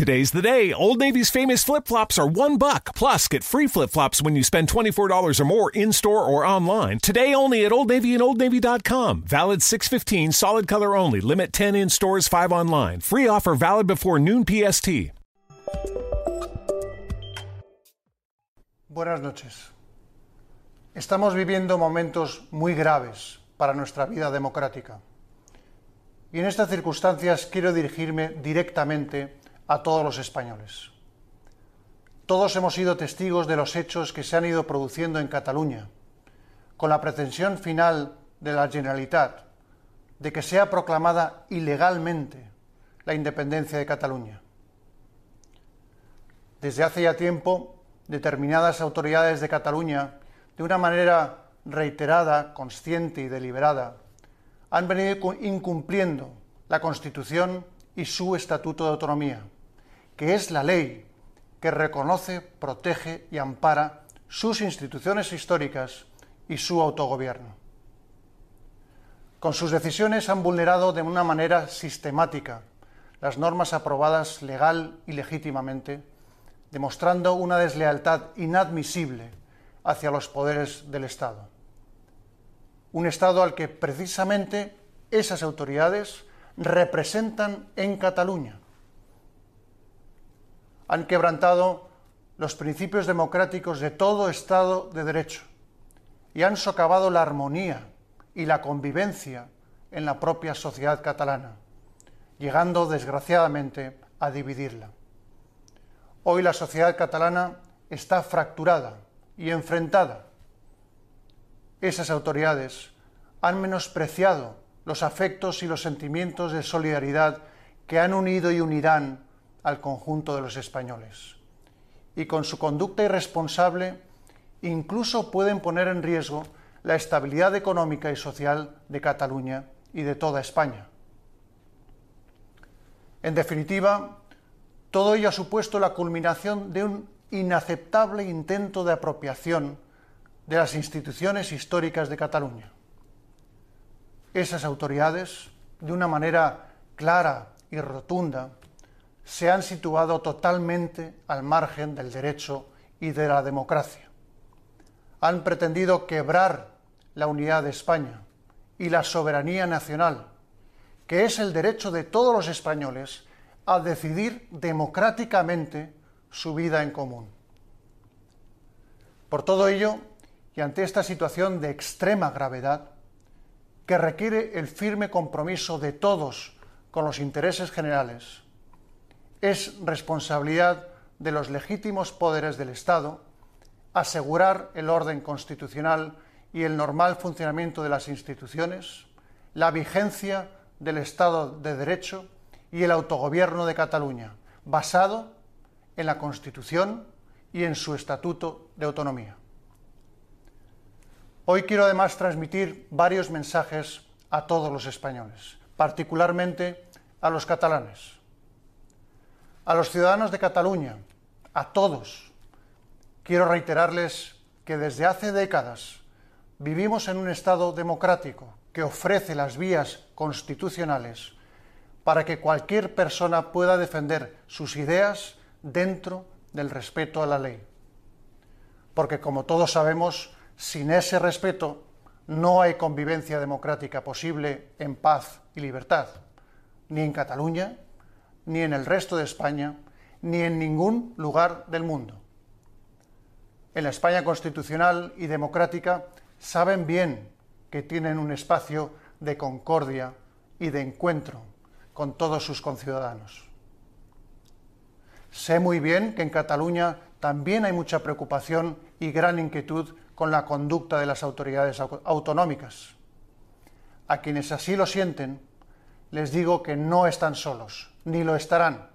Today's the day. Old Navy's famous flip flops are one buck. Plus, get free flip flops when you spend $24 or more in store or online. Today only at Old Navy and OldNavy.com. Valid 615, solid color only. Limit 10 in stores, 5 online. Free offer valid before noon PST. Buenas noches. Estamos viviendo momentos muy graves para nuestra vida democrática. Y en estas circunstancias quiero dirigirme directamente a todos los españoles. Todos hemos sido testigos de los hechos que se han ido produciendo en Cataluña, con la pretensión final de la Generalitat de que sea proclamada ilegalmente la independencia de Cataluña. Desde hace ya tiempo, determinadas autoridades de Cataluña, de una manera reiterada, consciente y deliberada, han venido incumpliendo la Constitución y su Estatuto de Autonomía, que es la ley que reconoce, protege y ampara sus instituciones históricas y su autogobierno. Con sus decisiones han vulnerado de una manera sistemática las normas aprobadas legal y legítimamente demostrando una deslealtad inadmisible hacia los poderes del Estado. Un Estado al que precisamente esas autoridades representan en Cataluña. Han quebrantado los principios democráticos de todo Estado de Derecho y han socavado la armonía y la convivencia en la propia sociedad catalana, llegando desgraciadamente a dividirla. Hoy la sociedad catalana está fracturada y enfrentada. Esas autoridades han menospreciado los afectos y los sentimientos de solidaridad que han unido y unirán al conjunto de los españoles. Y con su conducta irresponsable incluso pueden poner en riesgo la estabilidad económica y social de Cataluña y de toda España. En definitiva, todo ello ha supuesto la culminación de un inaceptable intento de apropiación de las instituciones históricas de Cataluña. Esas autoridades, de una manera clara y rotunda, se han situado totalmente al margen del derecho y de la democracia. Han pretendido quebrar la unidad de España y la soberanía nacional, que es el derecho de todos los españoles a decidir democráticamente su vida en común. Por todo ello, y ante esta situación de extrema gravedad, que requiere el firme compromiso de todos con los intereses generales, es responsabilidad de los legítimos poderes del Estado asegurar el orden constitucional y el normal funcionamiento de las instituciones, la vigencia del Estado de Derecho y el autogobierno de Cataluña, basado en la Constitución y en su Estatuto de Autonomía. Hoy quiero además transmitir varios mensajes a todos los españoles, particularmente a los catalanes, a los ciudadanos de Cataluña, a todos. Quiero reiterarles que desde hace décadas vivimos en un Estado democrático que ofrece las vías constitucionales para que cualquier persona pueda defender sus ideas dentro del respeto a la ley. Porque como todos sabemos, sin ese respeto no hay convivencia democrática posible en paz y libertad, ni en Cataluña, ni en el resto de España, ni en ningún lugar del mundo. En la España constitucional y democrática saben bien que tienen un espacio de concordia y de encuentro con todos sus conciudadanos. Sé muy bien que en Cataluña también hay mucha preocupación y gran inquietud con la conducta de las autoridades autonómicas. A quienes así lo sienten, les digo que no están solos, ni lo estarán,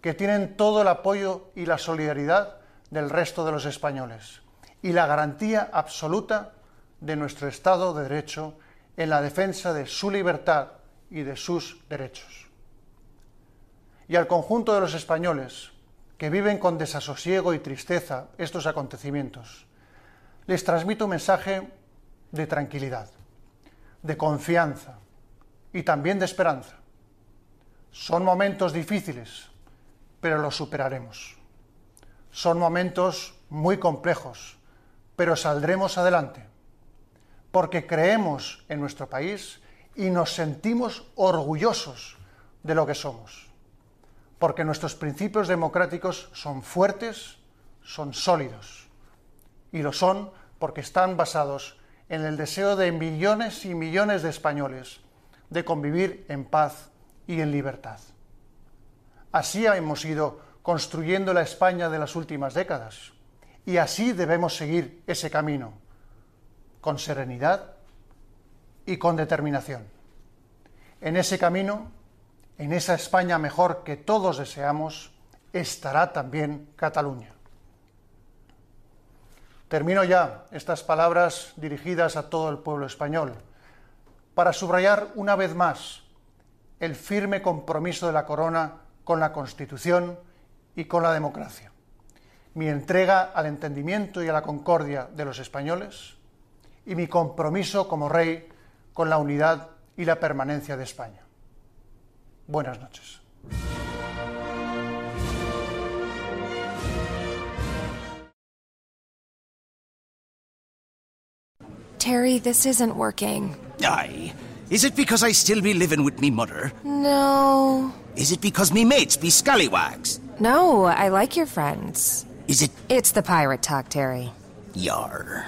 que tienen todo el apoyo y la solidaridad del resto de los españoles y la garantía absoluta de nuestro Estado de Derecho en la defensa de su libertad y de sus derechos. Y al conjunto de los españoles que viven con desasosiego y tristeza estos acontecimientos, les transmito un mensaje de tranquilidad, de confianza y también de esperanza. Son momentos difíciles, pero lo superaremos. Son momentos muy complejos, pero saldremos adelante, porque creemos en nuestro país y nos sentimos orgullosos de lo que somos, porque nuestros principios democráticos son fuertes, son sólidos, y lo son porque están basados en el deseo de millones y millones de españoles de convivir en paz y en libertad. Así hemos ido construyendo la España de las últimas décadas y así debemos seguir ese camino, con serenidad y con determinación. En ese camino, en esa España mejor que todos deseamos, estará también Cataluña. Termino ya estas palabras dirigidas a todo el pueblo español para subrayar una vez más el firme compromiso de la Corona con la Constitución y con la democracia, mi entrega al entendimiento y a la concordia de los españoles y mi compromiso como rey con la unidad y la permanencia de España. Buenas noches. Terry, this isn't working. Aye. Is it because I still be living with me mother? No. Is it because me mates be scallywags? No, I like your friends. Is it It's the pirate talk, Terry. yar?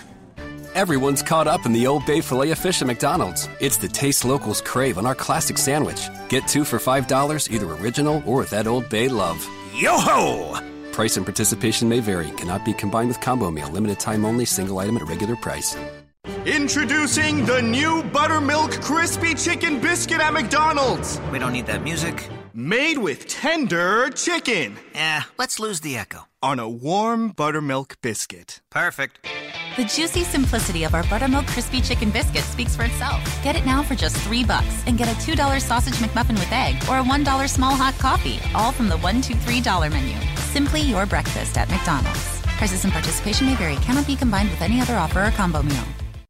Everyone's caught up in the Old Bay filet of fish at McDonald's. It's the taste locals crave on our classic sandwich. Get two for $5, either original or with that Old Bay love. Yo ho! Price and participation may vary, cannot be combined with combo meal, limited time only, single item at regular price. Introducing the new Buttermilk Crispy Chicken Biscuit at McDonald's. We don't need that music. Made with tender chicken Eh, let's lose the echo. on a warm buttermilk biscuit. Perfect. The juicy simplicity of our buttermilk crispy chicken biscuit speaks for itself. Get it now for just three bucks and get a two dollar sausage McMuffin with egg or a one dollar small hot coffee, all from the one two three dollar menu. Simply your breakfast at McDonald's. Prices and participation may vary. Cannot be combined with any other offer or combo meal.